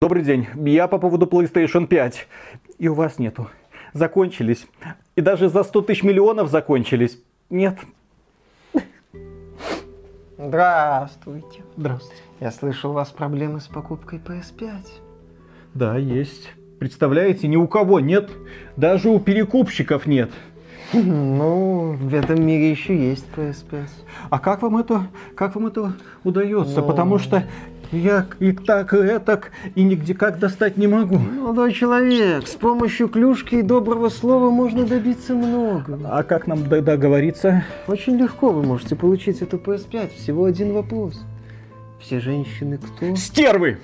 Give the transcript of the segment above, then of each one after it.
Добрый день. Я по поводу PlayStation 5. И у вас нету. Закончились. И даже за 100 тысяч миллионов закончились. Нет. Здравствуйте. Здравствуйте. Я слышал, у вас проблемы с покупкой PS5. Да, есть. Представляете, ни у кого нет. Даже у перекупщиков нет. Ну, в этом мире еще есть PS5. А как вам это, как вам это удается? Ну. Потому что я и так, и этак, и нигде как достать не могу. Молодой человек, с помощью клюшки и доброго слова можно добиться многого. А как нам договориться? Очень легко вы можете получить эту PS5. Всего один вопрос. Все женщины кто? Стервы!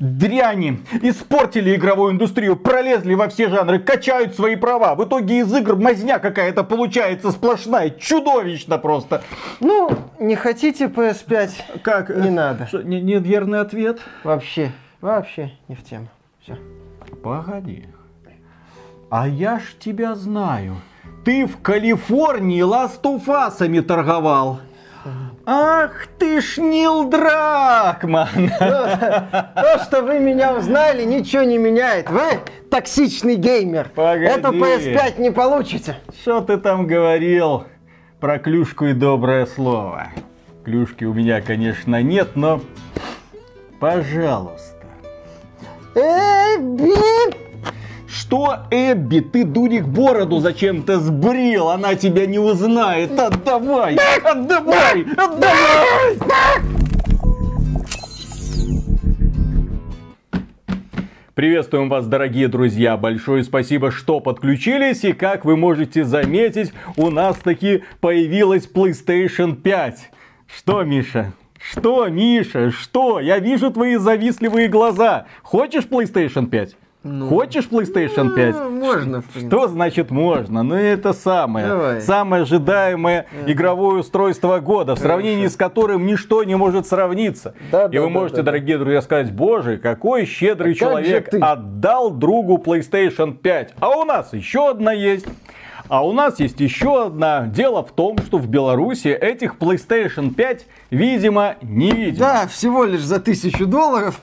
Дряни! Испортили игровую индустрию, пролезли во все жанры, качают свои права. В итоге из игр мазня какая-то получается сплошная, чудовищно просто. Ну, не хотите PS5? Как? Не надо. Что, не- нет верный ответ? Вообще, вообще не в тему. Все. Погоди. А я ж тебя знаю. Ты в Калифорнии ластуфасами торговал. Ах ты ж Нил Дракман! То, что вы меня узнали, ничего не меняет. Вы токсичный геймер. Погоди. Эту PS5 не получите. Что ты там говорил про клюшку и доброе слово? Клюшки у меня, конечно, нет, но... Пожалуйста. Эбби! Что, Эбби, ты, дурик, бороду зачем-то сбрил? Она тебя не узнает. Отдавай! Отдавай! Отдавай! Приветствуем вас, дорогие друзья. Большое спасибо, что подключились. И как вы можете заметить, у нас таки появилась PlayStation 5. Что, Миша? Что, Миша? Что? Я вижу твои завистливые глаза. Хочешь PlayStation 5? Хочешь PlayStation 5? Ну, можно. Что значит можно? Ну это самое. Давай. Самое ожидаемое игровое устройство года, в сравнении с которым ничто не может сравниться. Да, И да, вы да, можете, да, да. дорогие друзья, сказать, боже, какой щедрый А человек отдал другу PlayStation 5. А у нас еще одна есть. А у нас есть еще одна. Дело в том, что в Беларуси этих PlayStation 5, видимо, не видимо. Да, всего лишь за тысячу долларов.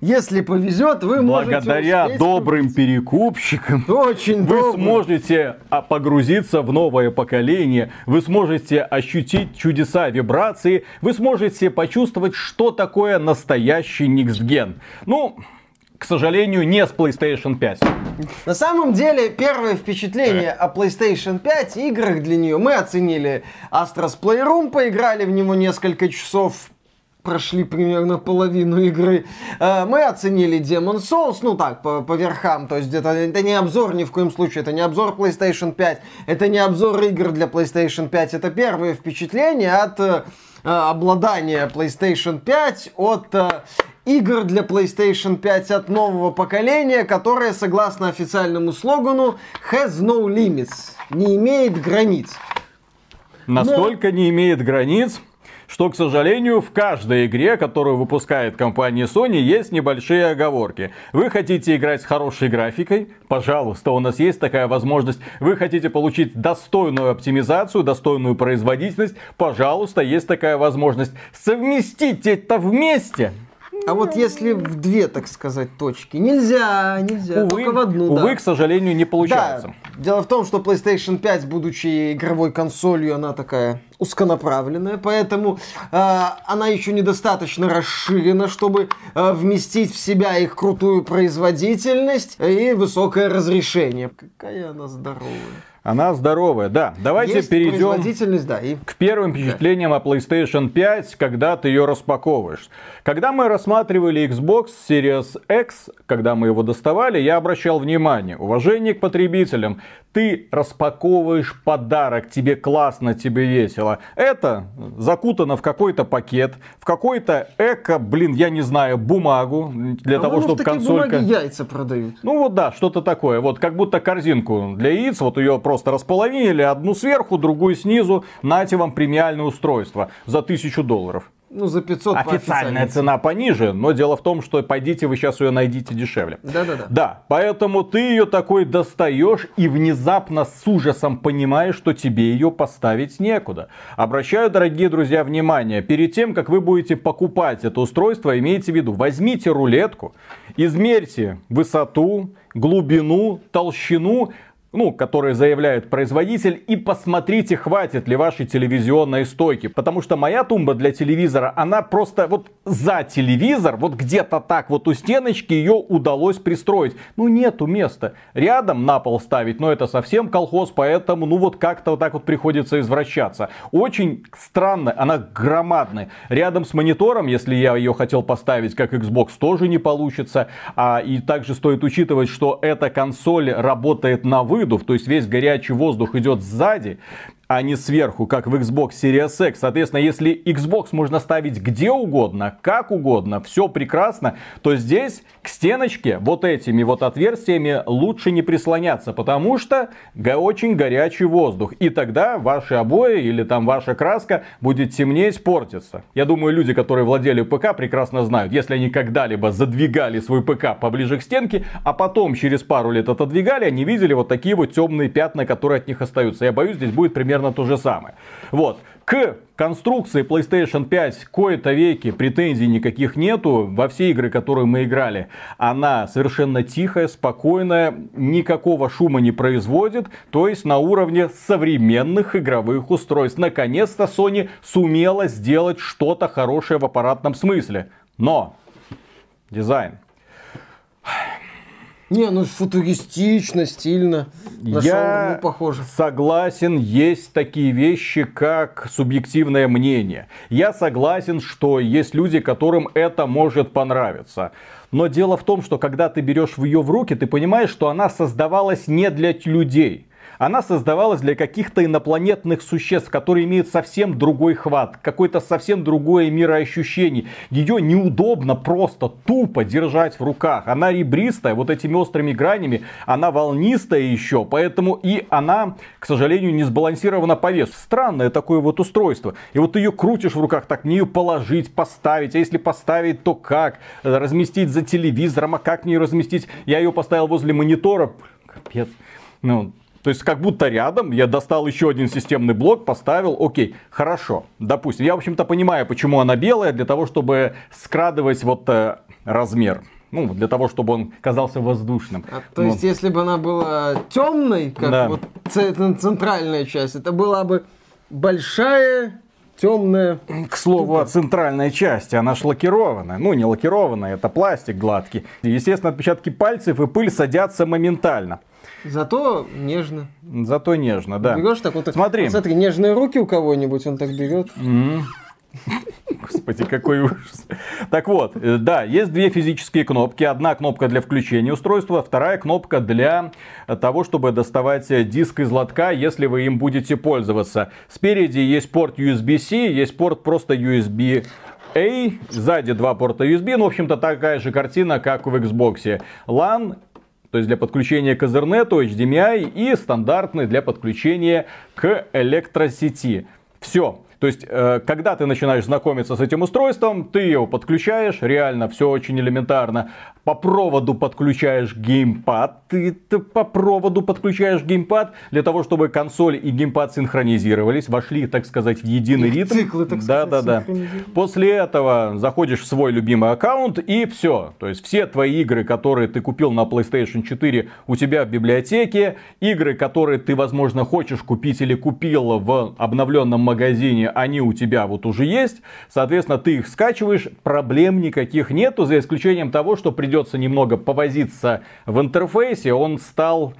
Если повезет, вы можете Благодаря успеть добрым купить. перекупщикам Очень Вы добрым. сможете а, погрузиться в новое поколение, вы сможете ощутить чудеса вибрации, вы сможете почувствовать, что такое настоящий Никсген. Ну, к сожалению, не с PlayStation 5. На самом деле, первое впечатление о PlayStation 5 и играх для нее мы оценили Astros Playroom, поиграли в него несколько часов, прошли примерно половину игры. Э, Мы оценили Demon Souls, ну так, по, по верхам, то есть где-то это не обзор ни в коем случае, это не обзор PlayStation 5, это не обзор игр для PlayStation 5, это первые впечатления от э, обладания PlayStation 5, от э, игр для PlayStation 5 от нового поколения, которое, согласно официальному слогану, has no limits, не имеет границ. Настолько не имеет границ, что, к сожалению, в каждой игре, которую выпускает компания Sony, есть небольшие оговорки. Вы хотите играть с хорошей графикой? Пожалуйста, у нас есть такая возможность. Вы хотите получить достойную оптимизацию, достойную производительность? Пожалуйста, есть такая возможность. Совместить это вместе? А вот если в две, так сказать, точки, нельзя, нельзя, Увы, только в одну, увы, да. к сожалению, не получается. Да, дело в том, что PlayStation 5, будучи игровой консолью, она такая узконаправленная, поэтому э, она еще недостаточно расширена, чтобы э, вместить в себя их крутую производительность и высокое разрешение. Какая она здоровая. Она здоровая, да. Давайте Есть перейдем да, и к первым впечатлениям о PlayStation 5, когда ты ее распаковываешь. Когда мы рассматривали Xbox Series X, когда мы его доставали, я обращал внимание, уважение к потребителям. Ты распаковываешь подарок, тебе классно, тебе весело. Это закутано в какой-то пакет, в какой-то эко, блин, я не знаю, бумагу для того, По-моему, чтобы консолька... бумаги яйца продают. Ну вот да, что-то такое. Вот как будто корзинку для яиц, вот ее просто располовинили, одну сверху, другую снизу. Нате вам премиальное устройство за тысячу долларов. Ну, за 500 по Официальная официальной цена пониже, но дело в том, что пойдите вы сейчас ее найдите дешевле. Да-да-да. Да, поэтому ты ее такой достаешь и внезапно с ужасом понимаешь, что тебе ее поставить некуда. Обращаю, дорогие друзья, внимание, перед тем, как вы будете покупать это устройство, имейте в виду, возьмите рулетку, измерьте высоту, глубину, толщину, ну, которые заявляет производитель, и посмотрите, хватит ли вашей телевизионной стойки. Потому что моя тумба для телевизора, она просто вот за телевизор, вот где-то так вот у стеночки ее удалось пристроить. Ну, нету места. Рядом на пол ставить, но это совсем колхоз, поэтому, ну, вот как-то вот так вот приходится извращаться. Очень странно, она громадная. Рядом с монитором, если я ее хотел поставить как Xbox, тоже не получится. А, и также стоит учитывать, что эта консоль работает на вы выдув, то есть весь горячий воздух идет сзади, а не сверху, как в Xbox Series X. Соответственно, если Xbox можно ставить где угодно, как угодно, все прекрасно, то здесь к стеночке вот этими вот отверстиями лучше не прислоняться, потому что очень горячий воздух. И тогда ваши обои или там ваша краска будет темнеть, портиться. Я думаю, люди, которые владели ПК, прекрасно знают, если они когда-либо задвигали свой ПК поближе к стенке, а потом через пару лет отодвигали, они видели вот такие вот темные пятна, которые от них остаются. Я боюсь, здесь будет примерно примерно то же самое. Вот. К конструкции PlayStation 5 кое-то веки претензий никаких нету. Во все игры, которые мы играли, она совершенно тихая, спокойная, никакого шума не производит. То есть на уровне современных игровых устройств. Наконец-то Sony сумела сделать что-то хорошее в аппаратном смысле. Но дизайн не, ну футуристично, стильно. На Я похоже. согласен, есть такие вещи, как субъективное мнение. Я согласен, что есть люди, которым это может понравиться. Но дело в том, что когда ты берешь ее в руки, ты понимаешь, что она создавалась не для людей. Она создавалась для каких-то инопланетных существ, которые имеют совсем другой хват, какое-то совсем другое мироощущение. Ее неудобно просто тупо держать в руках. Она ребристая, вот этими острыми гранями, она волнистая еще, поэтому и она, к сожалению, не сбалансирована по весу. Странное такое вот устройство. И вот ее крутишь в руках, так мне ее положить, поставить, а если поставить, то как? Разместить за телевизором, а как мне ее разместить? Я ее поставил возле монитора, капец. Ну, то есть как будто рядом я достал еще один системный блок, поставил, окей, хорошо, допустим. Я, в общем-то, понимаю, почему она белая, для того, чтобы скрадывать вот э, размер. Ну, для того, чтобы он казался воздушным. А, то есть, если бы она была темной, как да. вот центральная часть, это была бы большая темная. К слову о центральной части, она ж лакированная. Ну, не лакированная, это пластик гладкий. Естественно, отпечатки пальцев и пыль садятся моментально. Зато нежно. Зато нежно, да. Берешь так вот. Смотри. Вот, смотри, нежные руки у кого-нибудь, он так берет. Господи, какой ужас. Так вот, э, да, есть две физические кнопки. Одна кнопка для включения устройства, вторая кнопка для того, чтобы доставать диск из лотка, если вы им будете пользоваться. Спереди есть порт USB-C, есть порт просто USB A, сзади два порта USB, ну, в общем-то, такая же картина, как в Xbox. LAN то есть для подключения к Ethernet, HDMI и стандартный для подключения к электросети. Все. То есть, э, когда ты начинаешь знакомиться с этим устройством, ты его подключаешь, реально все очень элементарно. По проводу подключаешь геймпад, ты, ты по проводу подключаешь геймпад для того, чтобы консоль и геймпад синхронизировались, вошли, так сказать, в единый ритм. Циклы, так да, сказать, да, да. После этого заходишь в свой любимый аккаунт и все. То есть все твои игры, которые ты купил на PlayStation 4, у тебя в библиотеке, игры, которые ты, возможно, хочешь купить или купил в обновленном магазине, они у тебя вот уже есть, соответственно, ты их скачиваешь, проблем никаких нету, за исключением того, что придется немного повозиться в интерфейсе, он стал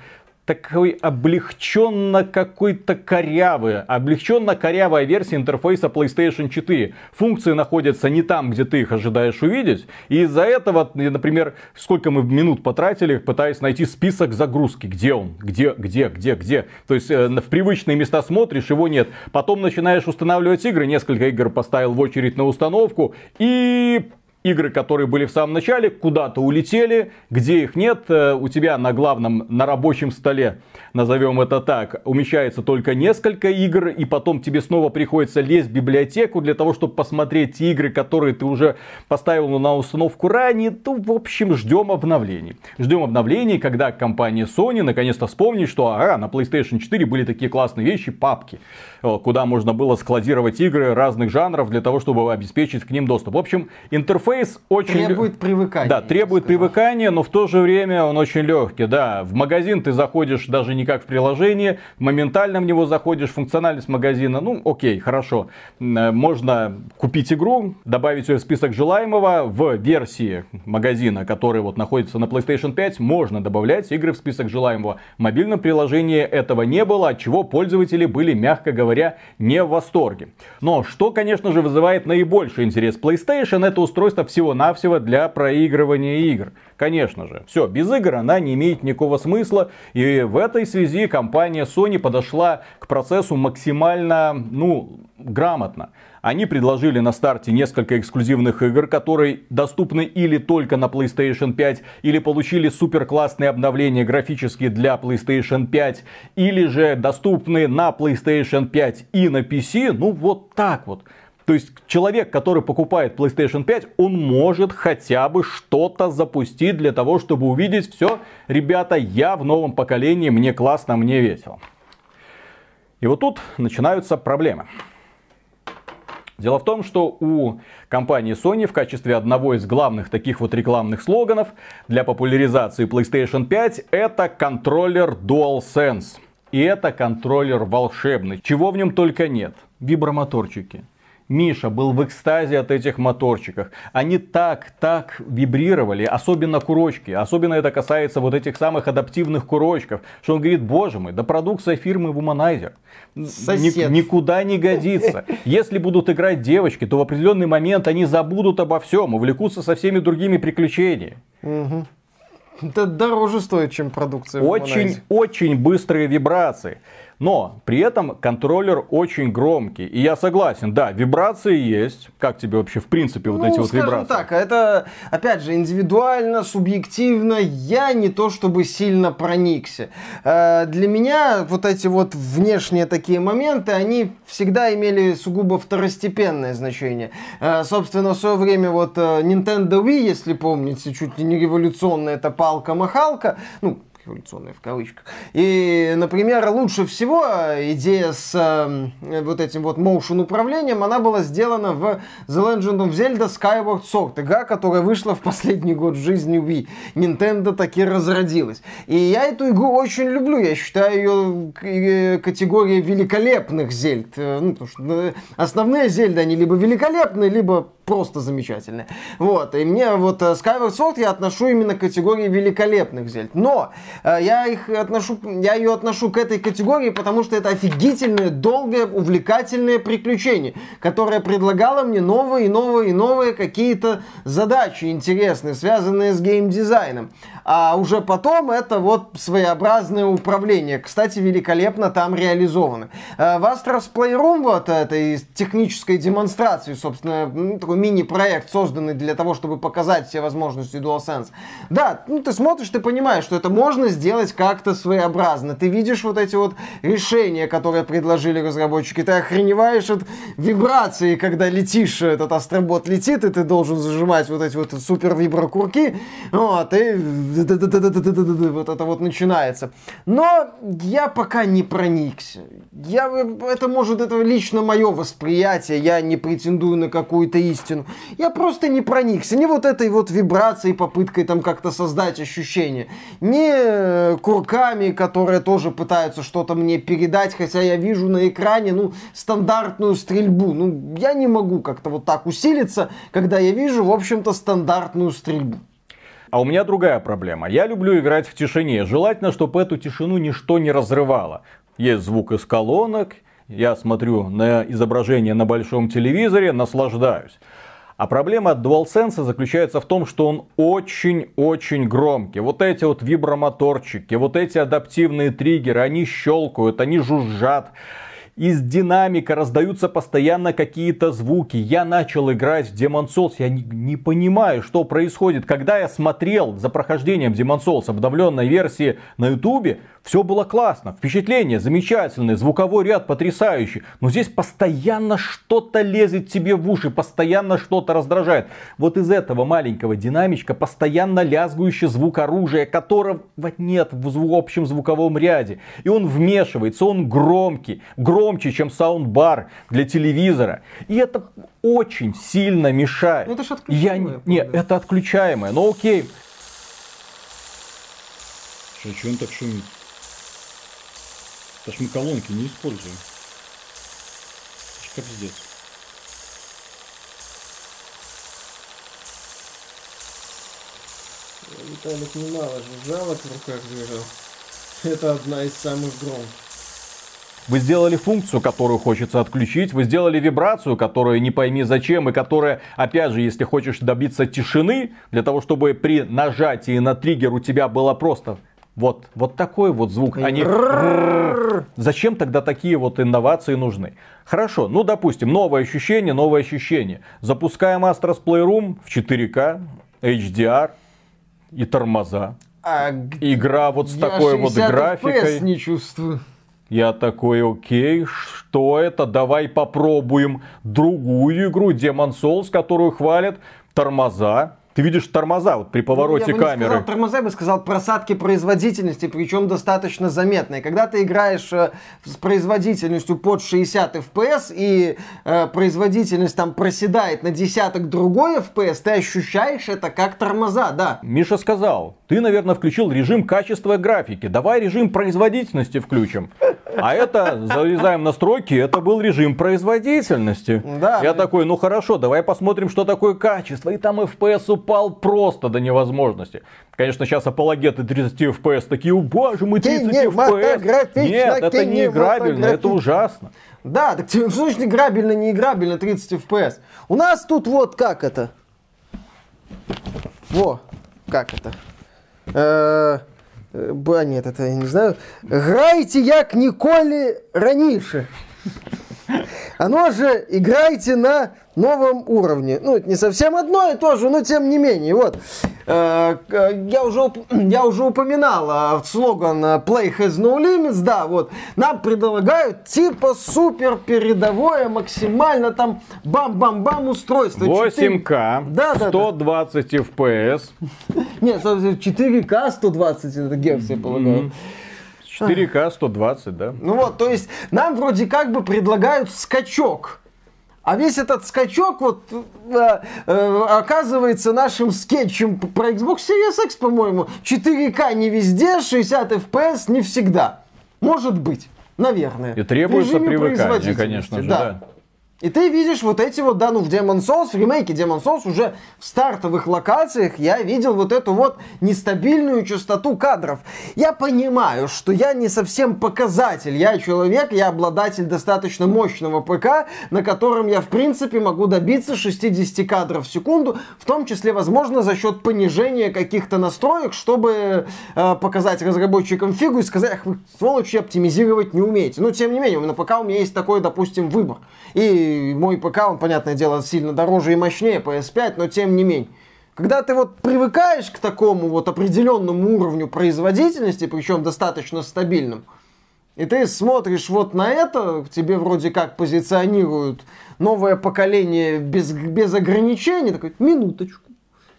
такой облегченно какой-то корявый, облегченно корявая версия интерфейса PlayStation 4. Функции находятся не там, где ты их ожидаешь увидеть. И из-за этого, например, сколько мы минут потратили, пытаясь найти список загрузки. Где он? Где, где, где, где? То есть э, в привычные места смотришь, его нет. Потом начинаешь устанавливать игры. Несколько игр поставил в очередь на установку. И игры, которые были в самом начале, куда-то улетели, где их нет, э, у тебя на главном, на рабочем столе, назовем это так, умещается только несколько игр, и потом тебе снова приходится лезть в библиотеку для того, чтобы посмотреть те игры, которые ты уже поставил на установку ранее, то, в общем, ждем обновлений. Ждем обновлений, когда компания Sony наконец-то вспомнит, что ага, на PlayStation 4 были такие классные вещи, папки, э, куда можно было складировать игры разных жанров для того, чтобы обеспечить к ним доступ. В общем, интерфейс интерфейс очень... Требует привыкания. Да, требует привыкания, но в то же время он очень легкий. Да, в магазин ты заходишь даже не как в приложение, моментально в него заходишь, функциональность магазина, ну окей, хорошо. Э, можно купить игру, добавить ее в список желаемого. В версии магазина, который вот находится на PlayStation 5, можно добавлять игры в список желаемого. В мобильном приложении этого не было, от чего пользователи были, мягко говоря, не в восторге. Но что, конечно же, вызывает наибольший интерес PlayStation, это устройство просто всего-навсего для проигрывания игр. Конечно же, все, без игр она не имеет никакого смысла. И в этой связи компания Sony подошла к процессу максимально, ну, грамотно. Они предложили на старте несколько эксклюзивных игр, которые доступны или только на PlayStation 5, или получили супер классные обновления графические для PlayStation 5, или же доступны на PlayStation 5 и на PC. Ну вот так вот. То есть человек, который покупает PlayStation 5, он может хотя бы что-то запустить для того, чтобы увидеть все, ребята, я в новом поколении, мне классно, мне весело. И вот тут начинаются проблемы. Дело в том, что у компании Sony в качестве одного из главных таких вот рекламных слоганов для популяризации PlayStation 5 это контроллер DualSense. И это контроллер волшебный. Чего в нем только нет. Вибромоторчики. Миша был в экстазе от этих моторчиков. Они так, так вибрировали, особенно курочки. Особенно это касается вот этих самых адаптивных курочков. Что он говорит, боже мой, да продукция фирмы Womanizer. Ни, никуда не годится. Если будут играть девочки, то в определенный момент они забудут обо всем, увлекутся со всеми другими приключениями. Угу. Это дороже стоит, чем продукция. Очень, очень быстрые вибрации. Но при этом контроллер очень громкий. И я согласен, да, вибрации есть. Как тебе вообще в принципе вот ну, эти вот вибрации? так, это опять же индивидуально, субъективно. Я не то чтобы сильно проникся. Э, для меня вот эти вот внешние такие моменты, они всегда имели сугубо второстепенное значение. Э, собственно, в свое время вот э, Nintendo Wii, если помните, чуть ли не революционная эта палка-махалка, ну, революционная в кавычках. И, например, лучше всего идея с э, вот этим вот motion управлением, она была сделана в The Legend of Zelda Skyward Sword, игра, которая вышла в последний год жизни Wii. Nintendo таки разродилась. И я эту игру очень люблю, я считаю ее э, категорией великолепных Зельд. Э, ну, потому что э, основные Зельды, они либо великолепные, либо просто замечательные. Вот, и мне вот Skyward Sword я отношу именно к категории великолепных Зельд. Но Э, я их отношу, я ее отношу к этой категории, потому что это офигительное, долгое, увлекательное приключение, которое предлагало мне новые, новые, новые какие-то задачи интересные, связанные с геймдизайном. А уже потом это вот своеобразное управление. Кстати, великолепно там реализовано. Э, в Astros Playroom, вот этой технической демонстрации, собственно, ну, такой мини-проект, созданный для того, чтобы показать все возможности DualSense. Да, ну ты смотришь, ты понимаешь, что это можно сделать как-то своеобразно. Ты видишь вот эти вот решения, которые предложили разработчики. Ты охреневаешь от вибрации, когда летишь, этот астробот летит, и ты должен зажимать вот эти вот супер виброкурки. Вот, и вот это вот начинается. Но я пока не проникся. Я, это может, это лично мое восприятие, я не претендую на какую-то истину. Я просто не проникся. Не вот этой вот вибрацией, попыткой там как-то создать ощущение. Не Э, курками, которые тоже пытаются что-то мне передать, хотя я вижу на экране, ну, стандартную стрельбу. Ну, я не могу как-то вот так усилиться, когда я вижу, в общем-то, стандартную стрельбу. А у меня другая проблема. Я люблю играть в тишине. Желательно, чтобы эту тишину ничто не разрывало. Есть звук из колонок, я смотрю на изображение на большом телевизоре, наслаждаюсь. А проблема DualSense заключается в том, что он очень-очень громкий. Вот эти вот вибромоторчики, вот эти адаптивные триггеры, они щелкают, они жужжат. из динамика раздаются постоянно какие-то звуки. Я начал играть в Demon Souls, я не, не понимаю, что происходит. Когда я смотрел за прохождением Demon Souls обновленной версии на ютубе, все было классно, впечатление замечательное, звуковой ряд потрясающий. Но здесь постоянно что-то лезет тебе в уши, постоянно что-то раздражает. Вот из этого маленького динамичка постоянно лязгующий звук оружия, которого нет в общем звуковом ряде. И он вмешивается, он громкий, громче, чем саундбар для телевизора. И это очень сильно мешает. Ну, это же отключаемое. Я... Нет, это отключаемое, но окей. Что, что он так шумит? Это ж мы колонки не используем. Это ж капздец. Виталик немало жужжалок в руках держал. Это одна из самых громких. Вы сделали функцию, которую хочется отключить, вы сделали вибрацию, которая не пойми зачем, и которая, опять же, если хочешь добиться тишины, для того, чтобы при нажатии на триггер у тебя было просто вот, вот такой вот звук. Они... Зачем тогда такие вот инновации нужны? Хорошо, ну допустим, новое ощущение, новое ощущение. Запускаем Astros Playroom в 4К, HDR и тормоза. А Игра вот с такой вот графикой. не чувствую. Я такой, окей, что это? Давай попробуем другую игру Demon Souls, которую хвалят. Тормоза, ты видишь тормоза вот при повороте ну, я бы камеры. Не сказал тормоза, я бы сказал просадки производительности, причем достаточно заметные. Когда ты играешь э, с производительностью под 60 FPS и э, производительность там проседает на десяток другой FPS, ты ощущаешь это как тормоза, да. Миша сказал, ты, наверное, включил режим качества графики. Давай режим производительности включим. А это, залезаем настройки, это был режим производительности. Да. Я такой, ну хорошо, давай посмотрим, что такое качество. И там FPS упал просто до невозможности. Конечно, сейчас апологеты 30 FPS такие, о боже, мы 30 FPS. Нет, это не играбельно, это ужасно. Да, так что значит играбельно, не играбельно 30 FPS? У нас тут вот как это. Во, как это. Э, Ба, нет, это я не знаю. Грайте як ніколи раніше. Оно же играйте на новом уровне. Ну, это не совсем одно и то же, но тем не менее. Вот. Э, я уже, я уже упоминал а, слоган э, Play has no limits. Да, вот. Нам предлагают типа супер передовое, максимально там бам-бам-бам устройство. 8К, да, 120 да, FPS. Нет, 4К 120, это герц, я полагаю. 4К 120, да. Ну вот, то есть нам вроде как бы предлагают скачок. А весь этот скачок вот э, э, оказывается нашим скетчем про Xbox Series X, по-моему. 4К не везде, 60 FPS не всегда. Может быть, наверное. И требуется привыкание, конечно же, да. да. И ты видишь вот эти вот, да, ну в Demon Souls, в ремейке Demon Souls уже в стартовых локациях я видел вот эту вот нестабильную частоту кадров. Я понимаю, что я не совсем показатель, я человек, я обладатель достаточно мощного ПК, на котором я в принципе могу добиться 60 кадров в секунду, в том числе, возможно, за счет понижения каких-то настроек, чтобы э, показать разработчикам фигу и сказать, ах, вы сволочи оптимизировать не умеете. Но тем не менее, на ПК у меня есть такой, допустим, выбор. И мой ПК, он, понятное дело, сильно дороже и мощнее PS5, но тем не менее. Когда ты вот привыкаешь к такому вот определенному уровню производительности, причем достаточно стабильным, и ты смотришь вот на это, тебе вроде как позиционируют новое поколение без, без ограничений, такой, минуточку,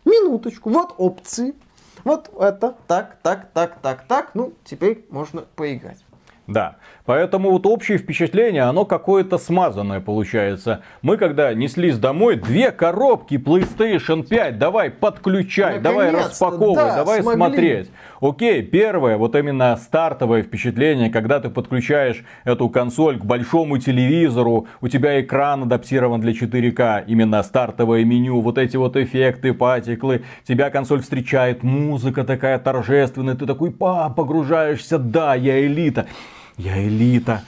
минуточку, вот опции, вот это, так, так, так, так, так, ну, теперь можно поиграть. Да. Поэтому вот общее впечатление, оно какое-то смазанное получается. Мы когда неслись домой, две коробки PlayStation 5, давай подключай, давай распаковывай, да, давай смогли. смотреть. Окей, первое, вот именно стартовое впечатление, когда ты подключаешь эту консоль к большому телевизору, у тебя экран адаптирован для 4К, именно стартовое меню, вот эти вот эффекты, патиклы, тебя консоль встречает, музыка такая торжественная, ты такой, па, погружаешься, да, я элита. Я элита.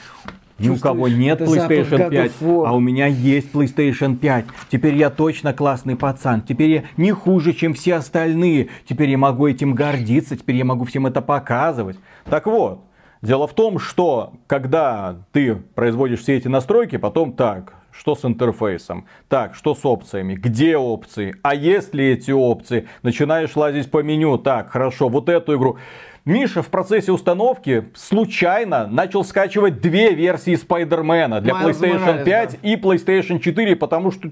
Ни у кого нет PlayStation 5, а у меня есть PlayStation 5. Теперь я точно классный пацан. Теперь я не хуже, чем все остальные. Теперь я могу этим гордиться. Теперь я могу всем это показывать. Так вот, Дело в том, что когда ты производишь все эти настройки, потом так, что с интерфейсом, так, что с опциями, где опции, а есть ли эти опции, начинаешь лазить по меню, так, хорошо, вот эту игру. Миша в процессе установки случайно начал скачивать две версии Спайдермена для Майлз PlayStation Моралес, 5 да. и PlayStation 4, потому что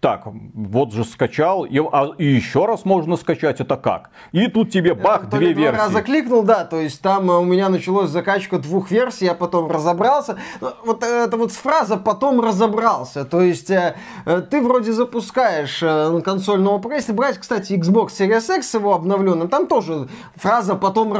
так, вот же скачал, и, а- и еще раз можно скачать, это как? И тут тебе бах, То ли две два раза версии. кликнул, да, то есть там э, у меня началась закачка двух версий, я потом разобрался. Ну, Вот это вот фраза «потом разобрался», то есть э, э, ты вроде запускаешь э, консольного пресса, брать, кстати, Xbox Series X с его обновленным, там тоже фраза «потом разобрался»,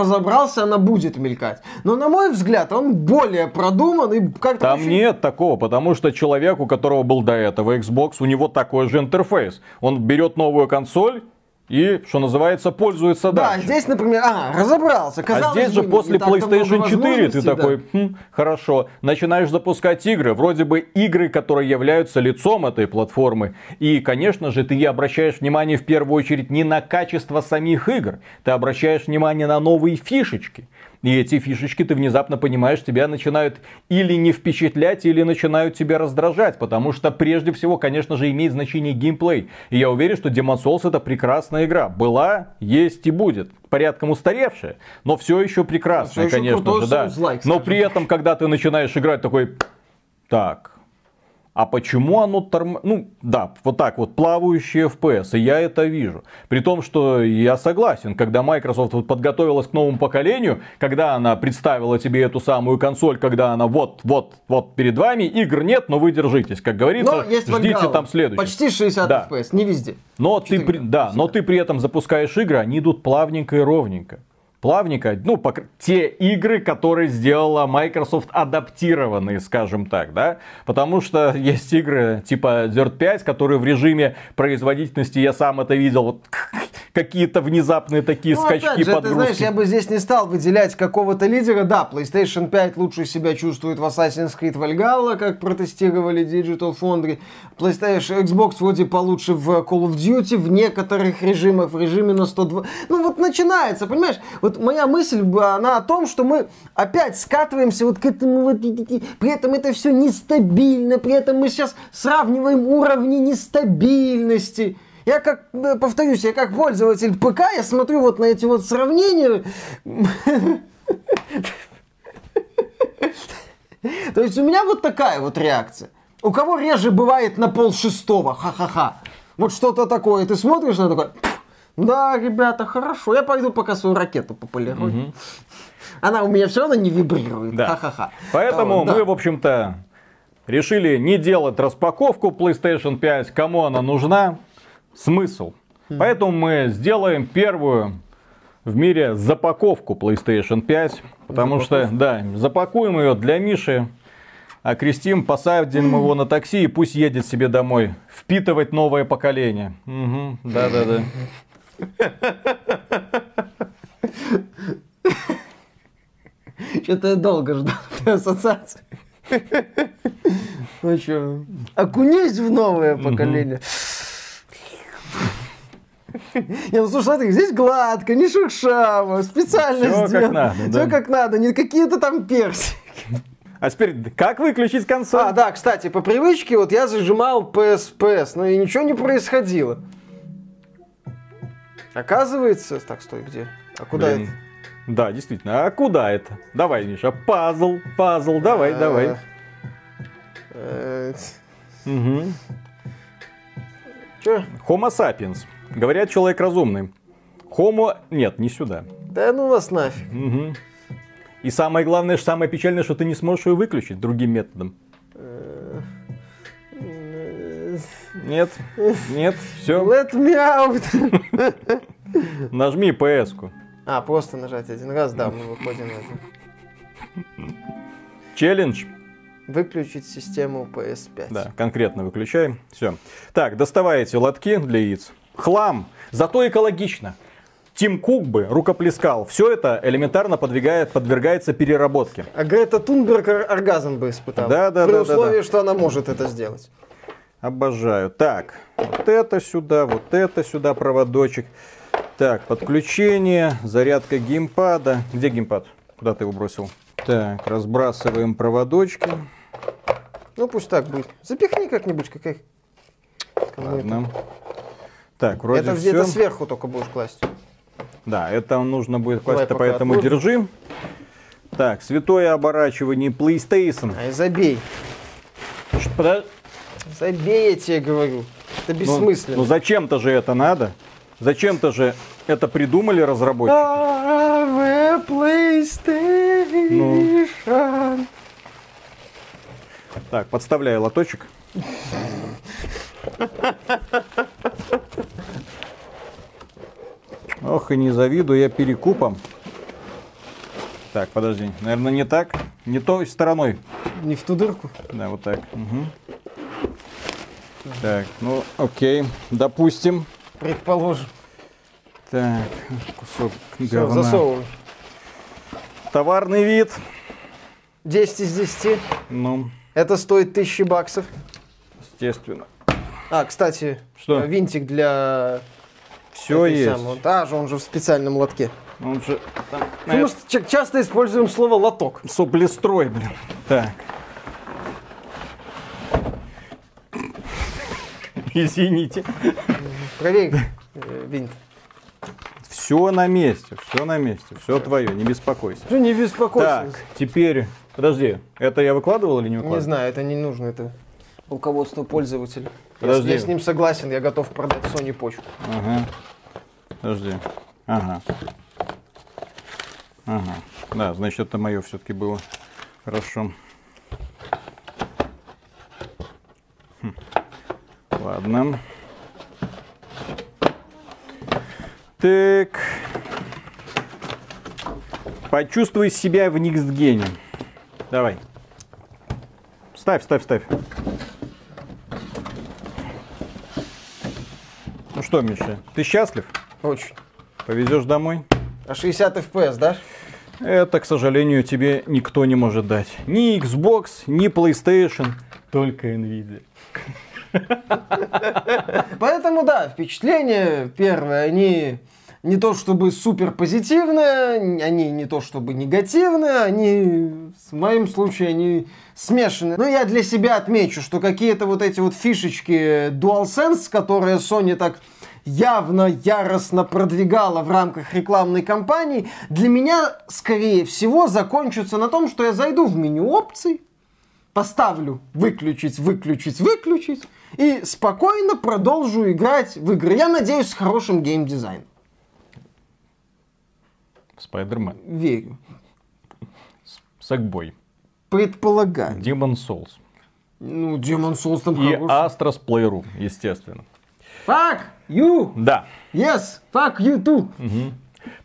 она будет мелькать. Но на мой взгляд, он более продуман и как-то Там очень- нет такого, потому что человек, у которого был до этого Xbox, у него такой же интерфейс. Он берет новую консоль и, что называется, пользуется Да, дальше. здесь, например, а, разобрался. А Казалось здесь же после PlayStation 4 ты да. такой, «Хм, хорошо, начинаешь запускать игры, вроде бы игры, которые являются лицом этой платформы. И, конечно же, ты обращаешь внимание в первую очередь не на качество самих игр, ты обращаешь внимание на новые фишечки. И эти фишечки, ты внезапно понимаешь, тебя начинают или не впечатлять, или начинают тебя раздражать. Потому что прежде всего, конечно же, имеет значение геймплей. И я уверен, что Demon's Souls это прекрасная игра. Была, есть и будет. Порядком устаревшая, но все еще прекрасная, Всё еще конечно крутой же, да. Souls-like, Но при этом, когда ты начинаешь играть такой, так, а почему оно торм... Ну, да, вот так вот, плавающие FPS, и я это вижу. При том, что я согласен, когда Microsoft вот подготовилась к новому поколению, когда она представила тебе эту самую консоль, когда она вот, вот, вот перед вами, игр нет, но вы держитесь, как говорится, Но есть ждите там следующий. Почти 60 Да. FPS, не везде. Но ты, 4К при- да, но ты при этом запускаешь игры, они идут плавненько и ровненько. Плавненько, ну, по те игры, которые сделала Microsoft адаптированные, скажем так, да, потому что есть игры типа Dirt 5, которые в режиме производительности, я сам это видел, вот какие-то внезапные такие Ну, скачки, опять же, ты подгрузки. знаешь, я бы здесь не стал выделять какого-то лидера. Да, PlayStation 5 лучше себя чувствует в Assassin's Creed Valhalla, как протестировали Digital Foundry. PlayStation, Xbox вроде получше в Call of Duty, в некоторых режимах, в режиме на 102. Ну вот начинается, понимаешь? Вот моя мысль, она о том, что мы опять скатываемся вот к этому вот, при этом это все нестабильно, при этом мы сейчас сравниваем уровни нестабильности. Я как, э, повторюсь, я как пользователь ПК, я смотрю вот на эти вот сравнения. То есть у меня вот такая вот реакция. У кого реже бывает на пол шестого, ха-ха-ха. Вот что-то такое, ты смотришь на такое, да, ребята, хорошо, я пойду пока свою ракету пополирую. Она у меня все равно не вибрирует, Да. ха-ха-ха. Поэтому Вот, да. мы, в общем-то, решили не делать распаковку PlayStation 5. Кому она нужна? Смысл. Поэтому мы сделаем первую в мире запаковку PlayStation 5. Потому что, да, запакуем ее для Миши. Окрестим, посадим его на такси и пусть едет себе домой. Впитывать новое поколение. Мгм, Да-да-да. Что-то я долго ждал этой ассоциации. Ну что, окунись в новое поколение. Не, ну слушай, смотри, здесь гладко, не шуршаво, специально как сделано. надо, Все да. как надо, не какие-то там перси. А теперь, как выключить консоль? А, да, кстати, по привычке вот я зажимал PSPS, но и ничего не происходило. Оказывается... Так, стой, где? А куда Блин. это? Да, действительно. А куда это? Давай, Миша, пазл, пазл, давай, давай. Э, Мгм. Чё? Homo sapiens. Говорят, человек разумный. Homo... Нет, не сюда. Да ну вас нафиг. Мгм. И самое главное, самое печальное, что ты не сможешь ее выключить другим методом. Нет, нет, все. Let me out. Нажми PS-ку. А, просто нажать один раз, да, мы выходим на это. Челлендж. Выключить систему PS5. Да, конкретно выключаем. Все. Так, доставай эти лотки для яиц. Хлам. Зато экологично. Тим Кук бы рукоплескал. Все это элементарно подвигает, подвергается переработке. А Грета Тунберг ор- оргазм бы испытала. Да, да, При да, да, условии, что она может это сделать. Обожаю. Так, вот это сюда, вот это сюда проводочек. Так, подключение, зарядка геймпада. Где геймпад? Куда ты его бросил? Так, разбрасываем проводочки. Ну пусть так будет. Запихни как-нибудь, какая. Кому это? Так, вроде Это все. где-то сверху только будешь класть. Да, это нужно будет Давай класть, пока поэтому отложим. держи. Так, святое оборачивание PlayStation. Ай, забей. Подо- Забей, я тебе говорю. Это Ну, бессмысленно. ну зачем-то же это надо? Зачем-то же это придумали разработчики? Ave PlayStation. Так, подставляй лоточек. Ох, и не завидую я перекупом. Так, подожди. Наверное, не так. Не той стороной. Не в ту дырку. Да, вот так. Мгм. Так, ну, окей. Допустим. Предположим. Так, кусок Все, говна. засовываем. Товарный вид. 10 из 10. Ну, Это стоит 1000 баксов. естественно. А, кстати, Что? э, винтик для... Все есть. самой- Да, же он же в специальном лотке. Он же там, Потому что ча- часто используем слово лоток. Соплестрой, блин. Так. Извините. Проверь э, винт. Все на месте, все на месте, все твое, не беспокойся. Ну, не беспокойся. Так, теперь, подожди, это я выкладывал или не Не выкладывал? знаю, это не нужно, это руководство пользователя. Я с- Подожди. Я, с ним согласен, я готов продать Sony почку. Ага. Подожди. Ага. Ага. Да, значит, это мое все-таки было. Хорошо. Хм. Ладно. Так. Почувствуй себя в Никсгене. Давай. Ставь, ставь, ставь. Ну что, Миша, ты счастлив? Очень. Повезешь домой? А 60 FPS, да? Это, к сожалению, тебе никто не может дать. Ни Xbox, ни PlayStation, только Nvidia. Поэтому, да, впечатления первые, они не то чтобы супер позитивные, они не то чтобы негативные, они, в моем случае, они смешанные. Но я для себя отмечу, что какие-то вот эти вот фишечки DualSense, которые Sony так явно яростно продвигала в рамках рекламной кампании, для меня, скорее всего, закончатся на том, что я зайду в меню опций, поставлю выключить, выключить, выключить и спокойно продолжу играть в игры. Я надеюсь, с хорошим геймдизайном. Спайдермен, Верю. Sackboy, Предполагаю. Demon Souls Ну, Demon Souls там и хороший. Astros Playroom, естественно. Fuck you! Да. Yes! Fuck you too! Mhm.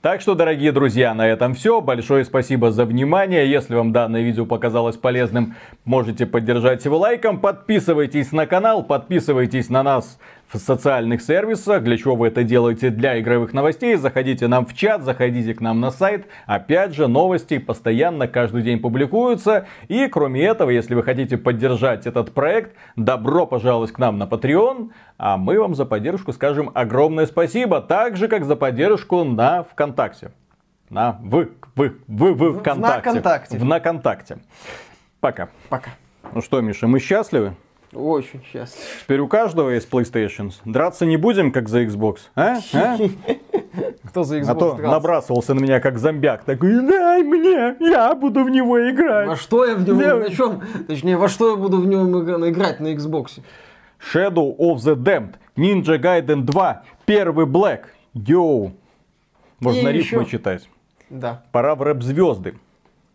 Так что, дорогие друзья, на этом все. Большое спасибо за внимание. Если вам данное видео показалось полезным, можете поддержать его лайком. Подписывайтесь на канал, подписывайтесь на нас в социальных сервисах. Для чего вы это делаете? Для игровых новостей. Заходите нам в чат, заходите к нам на сайт. Опять же, новости постоянно каждый день публикуются. И кроме этого, если вы хотите поддержать этот проект, добро пожаловать к нам на Patreon. А мы вам за поддержку скажем огромное спасибо. Так же, как за поддержку на ВКонтакте. На в, в, в, в, ВКонтакте. ВКонтакте. В на контакте. Пока. Пока. Ну что, Миша, мы счастливы? Очень счастлив. Теперь у каждого есть PlayStation. Драться не будем, как за Xbox. А? А? Кто за Xbox А то дрался? набрасывался на меня как зомбяк. Такой, дай мне, я буду в него играть. Во что я в него, на чем? Точнее, во что я буду в игра- играть на Xbox? Shadow of the Damned, Ninja Gaiden 2, первый Black. Йоу. Можно И на еще- рифмы читать. Да. Пора в рэп-звезды.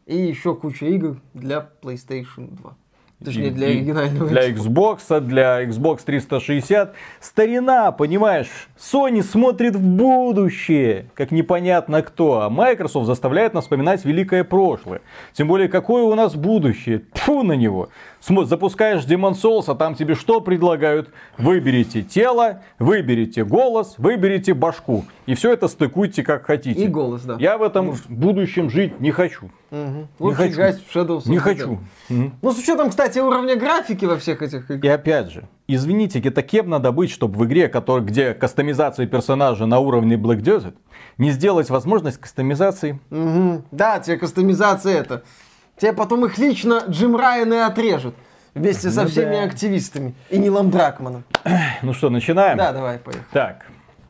И еще куча игр для PlayStation 2. Точнее, И- для и оригинального Для Xbox. Xbox, для Xbox 360. Старина, понимаешь, Sony смотрит в будущее, как непонятно кто. А Microsoft заставляет нас вспоминать великое прошлое. Тем более, какое у нас будущее. Тьфу на него. Смо- Запускаешь Demon Souls, а там тебе что предлагают? Выберите тело, выберите голос, выберите башку. И все это стыкуйте как хотите. И голос, да. Я в этом будущем жить не хочу. Мгм. Лучше хочу. играть в Shadow of Не хочу. Ну, с учетом, кстати, уровня графики во всех этих И играх. опять же, извините, это кем надо быть, чтобы в игре, который, где кастомизация персонажа на уровне Black Desert, не сделать возможность кастомизации? Мгм. Да, тебе кастомизация это. Тебе потом их лично Джим Райан и отрежет. Вместе со Ну всеми да. активистами. И Нилом Дракманом. Ну что, начинаем? Да, давай, поехали. Так,